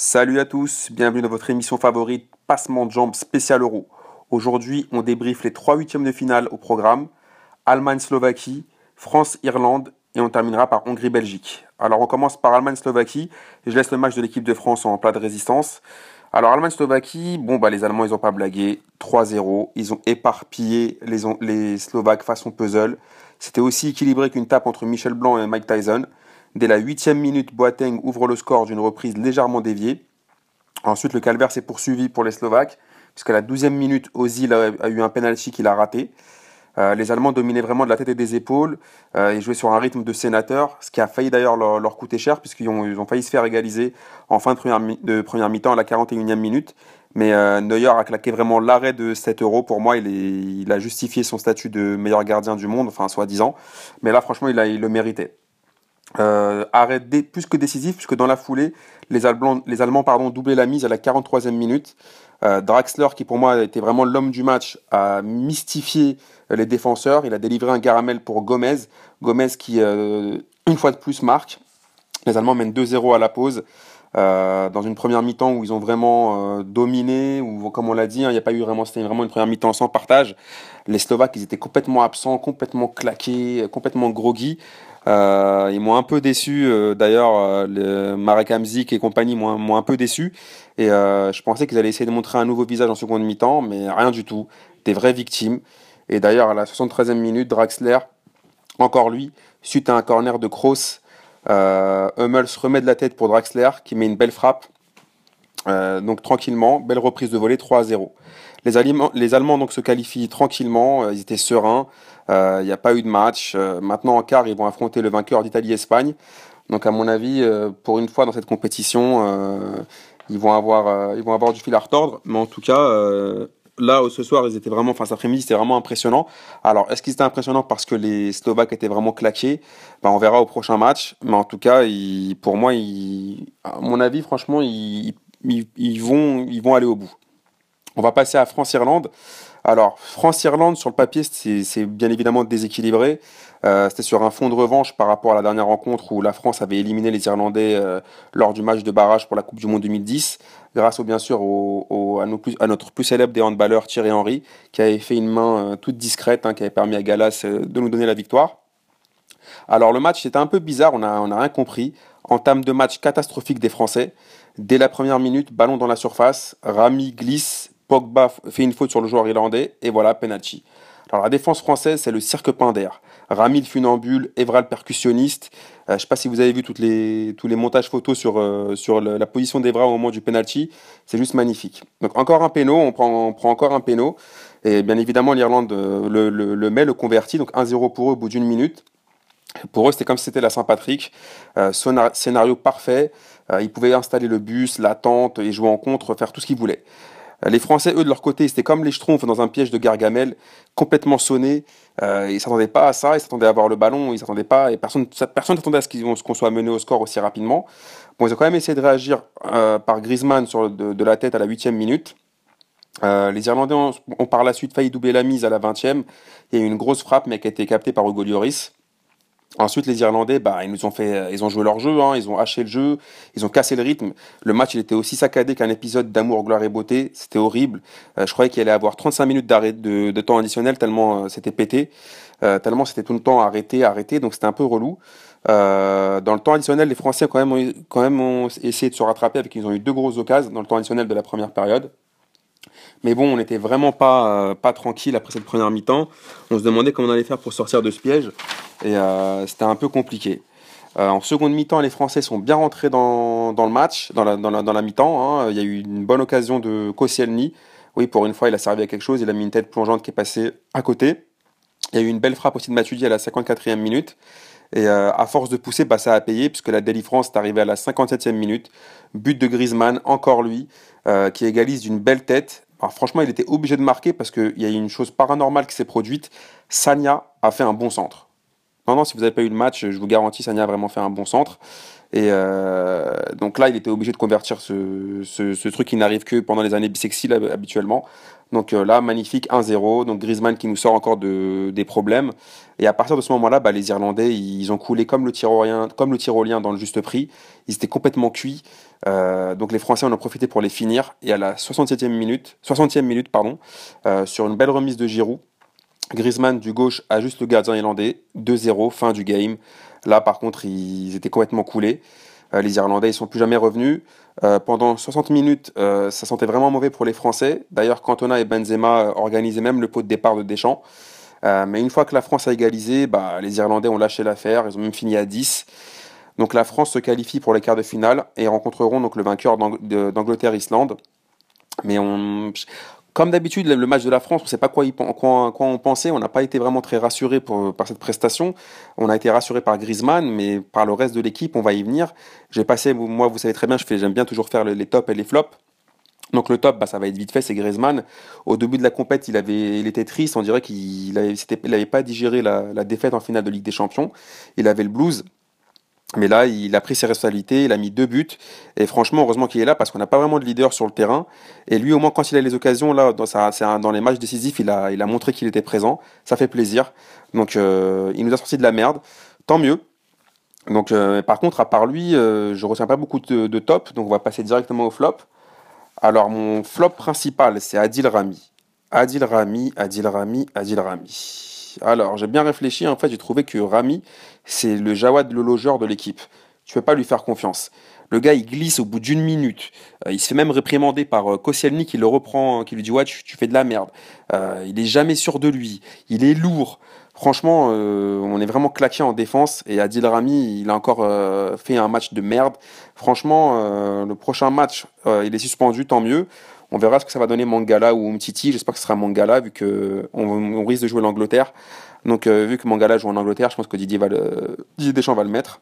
Salut à tous, bienvenue dans votre émission favorite Passement de jambes spécial euro. Aujourd'hui, on débriefe les trois huitièmes de finale au programme Allemagne-Slovaquie, France-Irlande et on terminera par Hongrie-Belgique. Alors on commence par Allemagne-Slovaquie je laisse le match de l'équipe de France en plat de résistance. Alors Allemagne-Slovaquie, bon bah les Allemands ils ont pas blagué, 3-0, ils ont éparpillé les, les Slovaques façon puzzle. C'était aussi équilibré qu'une tape entre Michel Blanc et Mike Tyson. Dès la huitième minute, Boateng ouvre le score d'une reprise légèrement déviée. Ensuite, le calvaire s'est poursuivi pour les Slovaques, puisqu'à la douzième minute, Ozil a, eu un penalty qu'il a raté. Euh, les Allemands dominaient vraiment de la tête et des épaules euh, et jouaient sur un rythme de sénateur, ce qui a failli d'ailleurs leur, coûter cher, puisqu'ils ont, failli se faire égaliser en fin de première, mi-temps à la 41e minute. Mais euh, Neuer a claqué vraiment l'arrêt de 7 euros. Pour moi, il, a justifié son statut de meilleur gardien du monde, enfin soi-disant. Mais là, franchement, il le méritait. Euh, arrêt plus que décisif, puisque dans la foulée, les Allemands, les Allemands pardon, doublaient la mise à la 43e minute. Euh, Draxler, qui pour moi était vraiment l'homme du match, a mystifié les défenseurs. Il a délivré un garamel pour Gomez. Gomez qui, euh, une fois de plus, marque. Les Allemands mènent 2-0 à la pause. Euh, dans une première mi-temps où ils ont vraiment dominé, comme on l'a dit, hein, il n'y a pas eu vraiment, c'était vraiment une première mi-temps sans partage. Les Slovaques, ils étaient complètement absents, complètement claqués, complètement groggy. Euh, ils m'ont un peu déçu, euh, d'ailleurs, euh, Marek Hamzik et compagnie m'ont un peu déçu. Et je pensais qu'ils allaient essayer de montrer un nouveau visage en seconde mi-temps, mais rien du tout. Des vraies victimes. Et d'ailleurs, à la 73e minute, Draxler, encore lui, suite à un corner de Kroos, Hummels remet de la tête pour Draxler, qui met une belle frappe. donc tranquillement, belle reprise de volée 3 à 0. Les, les Allemands donc se qualifient tranquillement, ils étaient sereins. Il euh, n'y a pas eu de match. Euh, maintenant, en quart, ils vont affronter le vainqueur d'Italie-Espagne. Donc, à mon avis, euh, pour une fois dans cette compétition, ils, vont avoir, ils vont avoir du fil à retordre. Mais en tout cas, là, ce soir, ils étaient vraiment, enfin, cet après-midi, c'était vraiment impressionnant. Alors, est-ce qu'ils étaient impressionnants parce que les Slovaques étaient vraiment claqués? Ben, On verra au prochain match. Mais en tout cas, pour moi, à mon avis, franchement, ils, vont, ils vont aller au bout. On va passer à France-Irlande. Alors, France-Irlande, sur le papier, c'est bien évidemment déséquilibré. Euh, C'était sur un fond de revanche par rapport à la dernière rencontre où la France avait éliminé les Irlandais euh, lors du match de barrage pour la Coupe du Monde 2010, grâce bien sûr à, notre plus célèbre des handballeurs Thierry Henry, qui avait fait une main euh, toute discrète, hein, qui avait permis à Galas de nous donner la victoire. Alors le match c'était un peu bizarre, on n'a a rien compris. Entame de match catastrophique des Français. Dès la première minute, ballon dans la surface, Rami glisse, Pogba fait une faute sur le joueur irlandais et voilà, penalty. Alors la défense française, c'est le cirque d'air. Rami le funambule, Evra le percussionniste. Euh, je ne sais pas si vous avez vu les, tous les montages photos sur, euh, sur la position d'Evra au moment du penalty. C'est juste magnifique. Donc encore un péno, on prend, prend encore un péno. Et bien évidemment, l'Irlande euh, le, met, le convertit. Donc 1-0 pour eux au bout d'une minute. Pour eux, c'était comme si c'était la Saint-Patrick. scénario parfait. ils pouvaient installer le bus, la tente et jouer en contre, faire tout ce qu'ils voulaient. Euh, les Français, eux, de leur côté, c'était comme les Schtroumpfs dans un piège de Gargamel, complètement sonné. Euh, ils s'attendaient pas à ça, ils s'attendaient à avoir le ballon, ils s'attendaient pas, et personne personne n'attendait à ce qu'on soit mené au score aussi rapidement. Bon, ils ont quand même essayé de réagir euh, par Griezmann sur de, la tête à la huitième minute. Euh, les Irlandais ont, ont, par la suite failli doubler la mise à la 20e. Il y a eu une grosse frappe, mais qui a été captée par Hugo Lloris. Ensuite, les Irlandais, bah, ils nous ont fait, euh, ils ont joué leur jeu, hein, ils ont haché le jeu, ils ont cassé le rythme. Le match, il était aussi saccadé qu'un épisode d'amour, gloire et beauté. C'était horrible. Euh, je croyais qu'il allait avoir 35 minutes d'arrêt de, temps additionnel tellement euh, c'était pété, tellement c'était tout le temps arrêté, arrêté. Donc c'était un peu relou. dans le temps additionnel, les Français quand même, ont, quand même essayé de se rattraper avec ils ont eu deux grosses occasions dans le temps additionnel de la première période. Mais bon, on n'était vraiment pas, pas tranquille après cette première mi-temps. On se demandait comment on allait faire pour sortir de ce piège. Et euh, c'était un peu compliqué. Euh, en seconde mi-temps, les Français sont bien rentrés dans, dans le match, dans la, dans la, dans la mi-temps. Hein. Il y a eu une bonne occasion de Koscielny. Oui, pour une fois, il a servi à quelque chose. Il a mis une tête plongeante qui est passée à côté. Il y a eu une belle frappe aussi de Matuidi à la 54e minute. Et euh, à force de pousser, bah, ça a payé, puisque la délivrance est arrivée à la 57e minute. But de Griezmann, encore lui, euh, qui égalise d'une belle tête. Alors, franchement, il était obligé de marquer parce qu'il y a une chose paranormale qui s'est produite. Sanya a fait un bon centre. Non, non, si vous n'avez pas eu le match, je vous garantis, Sanya a vraiment fait un bon centre. Et euh, donc là, il était obligé de convertir ce, ce, truc qui n'arrive que pendant les années bisexuelles habituellement. Donc euh, là, magnifique, 1-0. Donc Griezmann qui nous sort encore de, des problèmes. Et à partir de ce moment-là, bah, les Irlandais, ils ont coulé comme le, tyrolien, comme le tyrolien dans le juste prix. Ils étaient complètement cuits. Euh, donc les Français en ont profité pour les finir. Et à la 67e minute, 60e minute pardon, sur une belle remise de Giroud, Griezmann du gauche ajuste le gardien irlandais. 2-0, fin du game. Là, par contre, ils étaient complètement coulés. Euh, les Irlandais, ils sont plus jamais revenus. Euh, pendant 60 minutes, euh, ça sentait vraiment mauvais pour les Français. D'ailleurs, Cantona et Benzema organisaient même le pot de départ de Deschamps. mais une fois que la France a égalisé, bah, les Irlandais ont lâché l'affaire. Ils ont même fini à 10. Donc la France se qualifie pour les quarts de finale et rencontreront donc le vainqueur d'Angleterre-Islande. Mais comme d'habitude, le match de la France, on ne sait pas quoi, on pensait. On n'a pas été vraiment très rassuré par cette prestation. On a été rassuré par Griezmann, mais par le reste de l'équipe, on va y venir. J'ai passé, moi, vous savez très bien, j'aime bien toujours faire les tops et les flops. Donc le top, bah, ça va être vite fait, c'est Griezmann. Au début de la compète, il, était triste, on dirait qu'il n'avait pas digéré la, défaite en finale de Ligue des Champions. Il avait le blues. Mais là, il a pris ses responsabilités, il a mis deux buts. Et franchement, heureusement qu'il est là parce qu'on n'a pas vraiment de leader sur le terrain. Et lui, au moins, quand il a les occasions, là, dans, les matchs décisifs, il a, montré qu'il était présent. Ça fait plaisir. Donc, euh, il nous a sorti de la merde. Tant mieux. Donc, euh, par contre, à part lui, euh, je retiens pas beaucoup de, de, top. Donc, on va passer directement au flop. Alors, mon flop principal, c'est Adil Rami. Adil Rami, Adil Rami, Adil Rami. Alors, j'ai bien réfléchi. En fait, j'ai trouvé que Rami, c'est le Jawad le logeur de l'équipe. Tu peux pas lui faire confiance. Le gars, il glisse au bout d'une minute. Euh, il se fait même réprimander par euh, Koscielny qui le reprend, qui lui dit Ouais, tu, fais de la merde. Euh, il est jamais sûr de lui. Il est lourd. Franchement, on est vraiment claqué en défense. Et Adil Rami, il a encore fait un match de merde. Franchement, le prochain match, il est suspendu, tant mieux. On verra ce que ça va donner Mangala ou Umtiti. J'espère que ce sera Mangala vu que on, risque de jouer l'Angleterre. Donc euh, vu que Mangala joue en Angleterre, je pense que Didier, va le, Didier Deschamps va le mettre.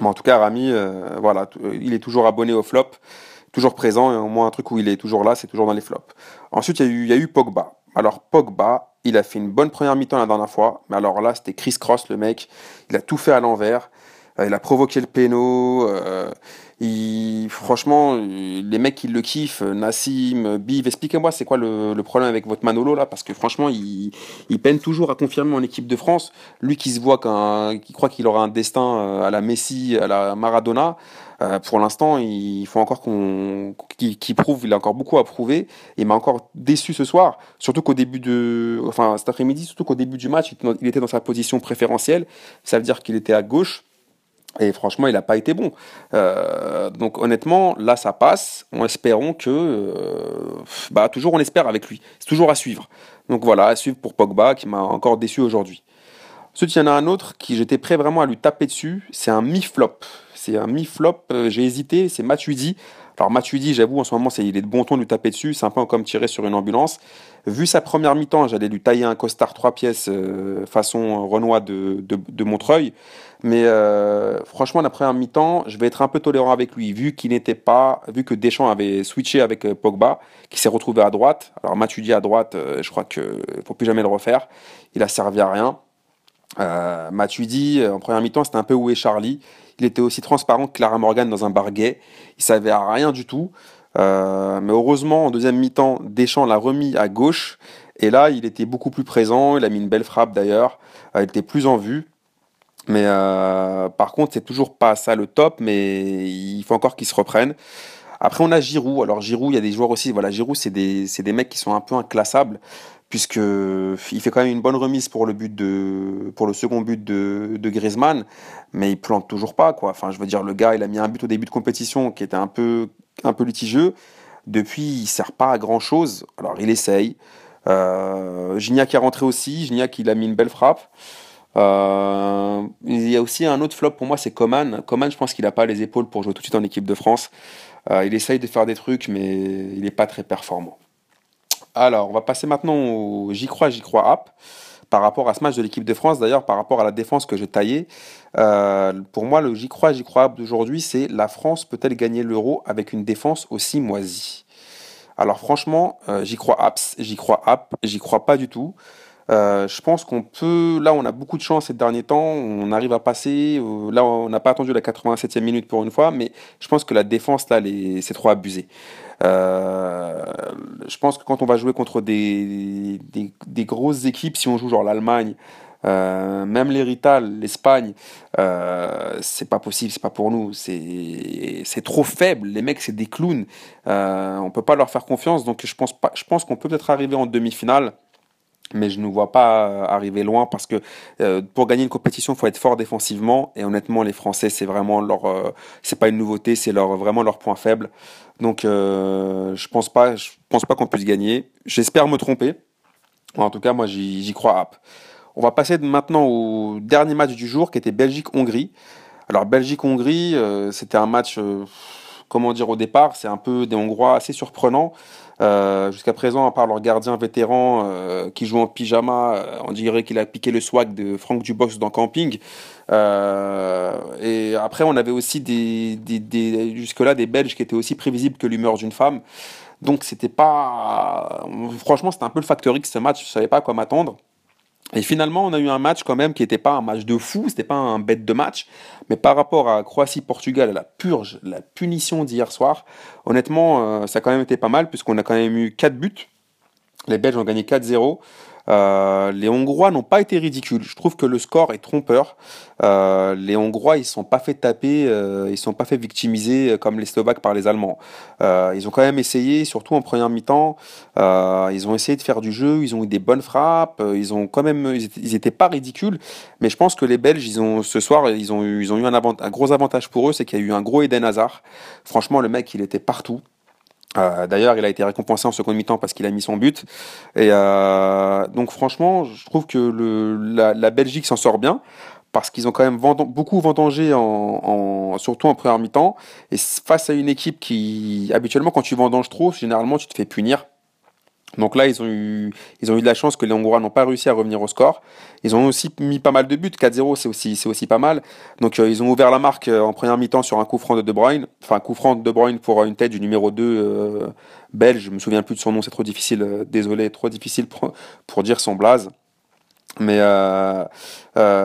Mais en tout cas, Rami, euh, voilà, euh, il est toujours abonné au flop, toujours présent. Et au moins un truc où il est toujours là, c'est toujours dans les flops. Ensuite, il y, a eu, il y a eu Pogba. Alors Pogba, il a fait une bonne première mi-temps la dernière fois, mais alors là, c'était Chris Cross, le mec. Il a tout fait à l'envers. il a provoqué le péno. Il, franchement, les mecs qui le kiffent, Nassim, Biv, expliquez-moi c'est quoi le, problème avec votre Manolo là, parce que franchement, il, peine toujours à confirmer en équipe de France. Lui qui se voit, qui croit qu'il aura un destin euh, à la Messi, à la Maradona. Euh, pour l'instant, il faut encore qu'il prouve, il a encore beaucoup à prouver. Il m'a encore déçu ce soir, surtout qu'au début de, enfin cet après-midi, surtout qu'au début du match, il était dans sa position préférentielle. Ça veut dire qu'il était à gauche. Et franchement, il n'a pas été bon. Euh, donc honnêtement, là, ça passe. En espérant que... Euh, bah, toujours, on espère avec lui. C'est toujours à suivre. Donc voilà, à suivre pour Pogba, qui m'a encore déçu aujourd'hui. Ensuite, il y en a un autre qui j'étais prêt vraiment à lui taper dessus. C'est un mi-flop. C'est un mi-flop. Euh, j'ai hésité. C'est Matuidi. Alors Matuidi, j'avoue, en ce moment, c'est, il est de bon ton de lui taper dessus. C'est un peu comme tirer sur une ambulance. Vu sa première mi-temps, j'allais lui tailler un costard trois pièces euh, façon Renoir de, Montreuil. Mais euh, franchement, la première mi-temps, je vais être un peu tolérant avec lui, vu qu'il n'était pas, vu que Deschamps avait switché avec euh, Pogba, qui s'est retrouvé à droite. Alors Matuidi à droite, je crois qu'il ne faut plus jamais le refaire. Il a servi à rien. Euh, Matuidi, en première mi-temps, c'était un peu où est Charlie. Il était aussi transparent que Clara Morgan dans un bar gay. Il savait rien du tout. Euh, mais heureusement, en deuxième mi-temps, Deschamps l'a remis à gauche. Et là, il était beaucoup plus présent. Il a mis une belle frappe d'ailleurs. Euh, il était plus en vue. Mais euh, par contre, c'est toujours pas ça le top. Mais il faut encore qu'il se reprenne. Après, on a Giroud. Alors, Giroud, il y a des joueurs aussi. Voilà, Giroud, c'est des, des mecs qui sont un peu inclassables puisque il fait quand même une bonne remise pour le second but de, de Griezmann, mais il plante toujours pas quoi. Enfin, je veux dire, le gars, il a mis un but au début de compétition qui était un peu un litigieux. Depuis, il sert pas à grand chose. Alors, il essaye. Euh, Gignac est rentré aussi. Gignac, il a mis une belle frappe. Euh, il y a aussi un autre flop pour moi, c'est Coman. Coman, je pense qu'il n'a pas les épaules pour jouer tout de suite en équipe de France. Euh, il essaye de faire des trucs, mais il n'est pas très performant. Alors, on va passer maintenant au J'y crois, j'y crois app. Par rapport à ce match de l'équipe de France, d'ailleurs, par rapport à la défense que j'ai taillée, euh, pour moi, le J'y crois, j'y crois app d'aujourd'hui, c'est la France peut-elle gagner l'euro avec une défense aussi moisie? Alors, franchement, euh, j'y crois apps, j'y crois app, j'y crois pas du tout. je pense qu'on peut, là on a beaucoup de chance ces derniers temps, on arrive à passer, là on n'a pas attendu la 87e minute pour une fois, mais je pense que la défense là c'est trop abusé. Je pense que quand on va jouer contre des, des, grosses équipes, si on joue genre l'Allemagne, euh, même l'hérital, l'Espagne, euh, c'est pas possible, c'est pas pour nous. C'est trop faible. Les mecs, c'est des clowns. Euh, on peut pas leur faire confiance. Donc je pense. Je pense qu'on peut peut-être arriver en demi-finale. Mais je ne vois pas arriver loin parce que euh, pour gagner une compétition, il faut être fort défensivement. Et honnêtement, les Français, c'est vraiment leur, c'est pas une nouveauté, c'est leur vraiment leur point faible. Donc, je pense pas, pense pas qu'on puisse gagner. J'espère me tromper. En tout cas, moi, j'y crois. On va passer maintenant au dernier match du jour qui était Belgique-Hongrie. Alors Belgique-Hongrie, euh, c'était un match, euh, comment dire au départ, c'est un peu des Hongrois assez surprenants. Euh, jusqu'à présent, à part leur gardien vétéran qui joue en pyjama, on dirait qu'il a piqué le swag de Franck Dubox dans Camping. et après, on avait aussi des jusque-là des Belges qui étaient aussi prévisibles que l'humeur d'une femme. Donc c'était pas, franchement, c'était un peu le facteur X ce match. Je savais pas à quoi m'attendre. Et finalement, on a eu un match quand même qui n'était pas un match de fou, c'était pas un bête de match, mais par rapport à Croatie-Portugal, la purge, la punition d'hier soir, honnêtement, euh, ça a quand même été pas mal puisqu'on a quand même eu 4 buts. Les Belges ont gagné 4-0. Euh, les Hongrois n'ont pas été ridicules. Je trouve que le score est trompeur. Euh, les Hongrois, ils ne sont pas fait taper, euh, ils ne sont pas fait victimiser comme les Slovaques par les Allemands. ils ont quand même essayé, surtout en première mi-temps. ils ont essayé de faire du jeu, ils ont eu des bonnes frappes, ils ont quand même, ils étaient, pas ridicules. Mais je pense que les Belges, ils ont ce soir, ils ont eu, ils ont eu un, un gros avantage pour eux, c'est qu'il y a eu un gros Eden Hazard. Franchement, le mec, il était partout. Euh, d'ailleurs, il a été récompensé en seconde mi-temps parce qu'il a mis son but. Et euh, donc, franchement, je trouve que le, la, Belgique s'en sort bien parce qu'ils ont quand même beaucoup vendangé, en, surtout en première mi-temps. Et face à une équipe qui, habituellement, quand tu vendanges trop, généralement, tu te fais punir. Donc là, ils ont eu, ils ont eu de la chance que les Hongrois n'ont pas réussi à revenir au score. Ils ont aussi mis pas mal de buts. 4-0, c'est aussi, aussi pas mal. Donc euh, ils ont ouvert la marque euh, en première mi-temps sur un coup franc de De Bruyne. Enfin, un coup franc de De Bruyne pour une tête du numéro 2 euh, belge. Je me souviens plus de son nom, c'est trop difficile. désolé, trop difficile pour, pour dire son blaze. Mais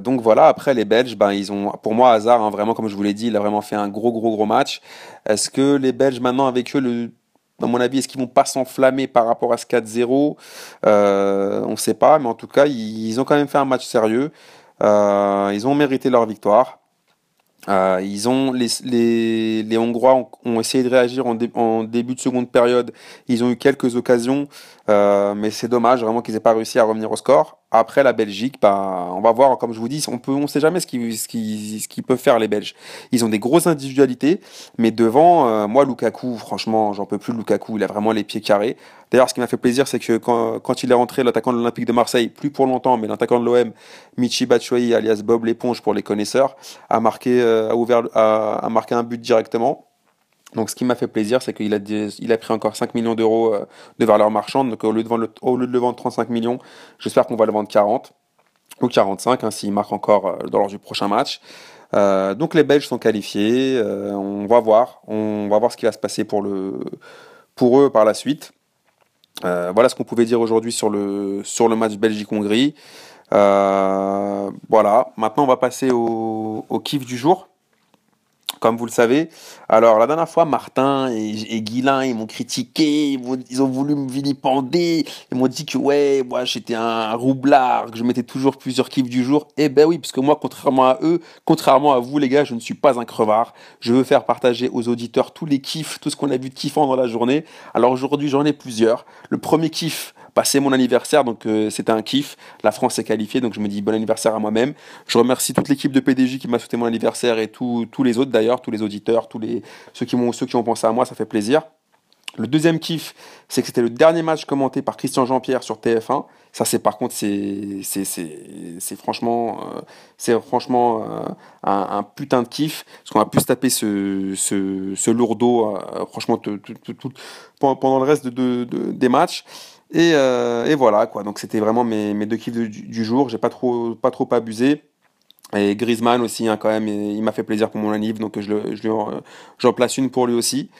donc voilà, après les Belges, ben, ils ont, pour moi, hasard, hein, vraiment, comme je vous l'ai dit, il a vraiment fait un gros, gros, gros match. Est-ce que les Belges, maintenant, avec eux, le à mon avis, est-ce qu'ils vont pas s'enflammer par rapport à ce 4-0 euh, On ne sait pas, mais en tout cas, ils, ont quand même fait un match sérieux. Euh, ils ont mérité leur victoire. Euh, les, Hongrois ont, essayé de réagir en, début de seconde période. Ils ont eu quelques occasions, euh, mais c'est dommage vraiment qu'ils aient pas réussi à revenir au score. Après la Belgique, bah, on va voir. Comme je vous dis, on peut, on sait jamais ce qu'ils ce qui, ce peuvent faire les Belges. Ils ont des grosses individualités, mais devant, euh, moi Lukaku, franchement, j'en peux plus. Lukaku, il a vraiment les pieds carrés. D'ailleurs, ce qui m'a fait plaisir, c'est que quand, quand, il est rentré, l'attaquant de l'Olympique de Marseille, plus pour longtemps, mais l'attaquant de l'OM, Michi Batshuayi, alias Bob l'éponge pour les connaisseurs, a marqué, euh, a ouvert, a, a marqué un but directement. Donc, ce qui m'a fait plaisir, c'est qu'il a, pris encore 5 millions d'euros euh, de valeur marchande. Donc, au lieu de, vendre le vendre 35 millions, j'espère qu'on va le vendre 40 ou 45 hein, s'il marque encore euh, lors du prochain match. Euh, donc, les Belges sont qualifiés. on va voir. On va voir ce qui va se passer pour, eux par la suite. voilà ce qu'on pouvait dire aujourd'hui sur le, match Belgique-Hongrie. voilà. Maintenant, on va passer au kiff du jour comme vous le savez. Alors, la dernière fois, Martin et, et Guilain, ils m'ont critiqué, ils, ont voulu me vilipender, ils m'ont dit que, ouais, moi, j'étais un roublard, que je mettais toujours plusieurs kiffs du jour. Eh ben oui, parce que moi, contrairement à eux, contrairement à vous, les gars, je ne suis pas un crevard. Je veux faire partager aux auditeurs tous les kiffs, tout ce qu'on a vu de kiffant dans la journée. Alors aujourd'hui, j'en ai plusieurs. Le premier kiff, passer mon anniversaire, donc euh, c'était un kiff. La France est qualifiée, donc je me dis bon anniversaire à moi-même. Je remercie toute l'équipe de PDJ qui m'a souhaité mon anniversaire et tous les autres d'ailleurs, tous les auditeurs, tous ceux qui m'ont ceux qui ont pensé à moi, ça fait plaisir. Le deuxième kiff, c'est que c'était le dernier match commenté par Christian Jean-Pierre sur TF1. Ça, c'est par contre, c'est franchement, euh, c'est franchement euh, un, putain de kiff. Parce qu'on a pu se taper ce, ce, ce franchement, pendant le reste de, de, des matchs. Et, euh, et, voilà, quoi. Donc c'était vraiment mes, deux du, du jour. J'ai pas trop, pas trop abusé. Et Griezmann aussi, hein, quand même, il m'a fait plaisir pour mon anniv, donc je, je, j'en place une pour lui aussi.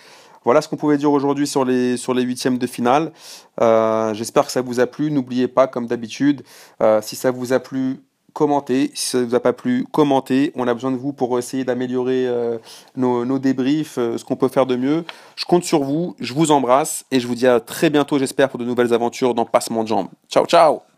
Voilà ce qu'on pouvait dire aujourd'hui sur les, sur les huitièmes de finale. Euh, j'espère que ça vous a plu. N'oubliez pas, comme d'habitude, euh, si ça vous a plu, commentez. Si ça ne vous a pas plu, commentez. On a besoin de vous pour essayer d'améliorer euh, nos, nos, débriefs, ce qu'on peut faire de mieux. Je compte sur vous. Je vous embrasse et je vous dis à très bientôt, j'espère, pour de nouvelles aventures dans Passement de Jambes. Ciao, ciao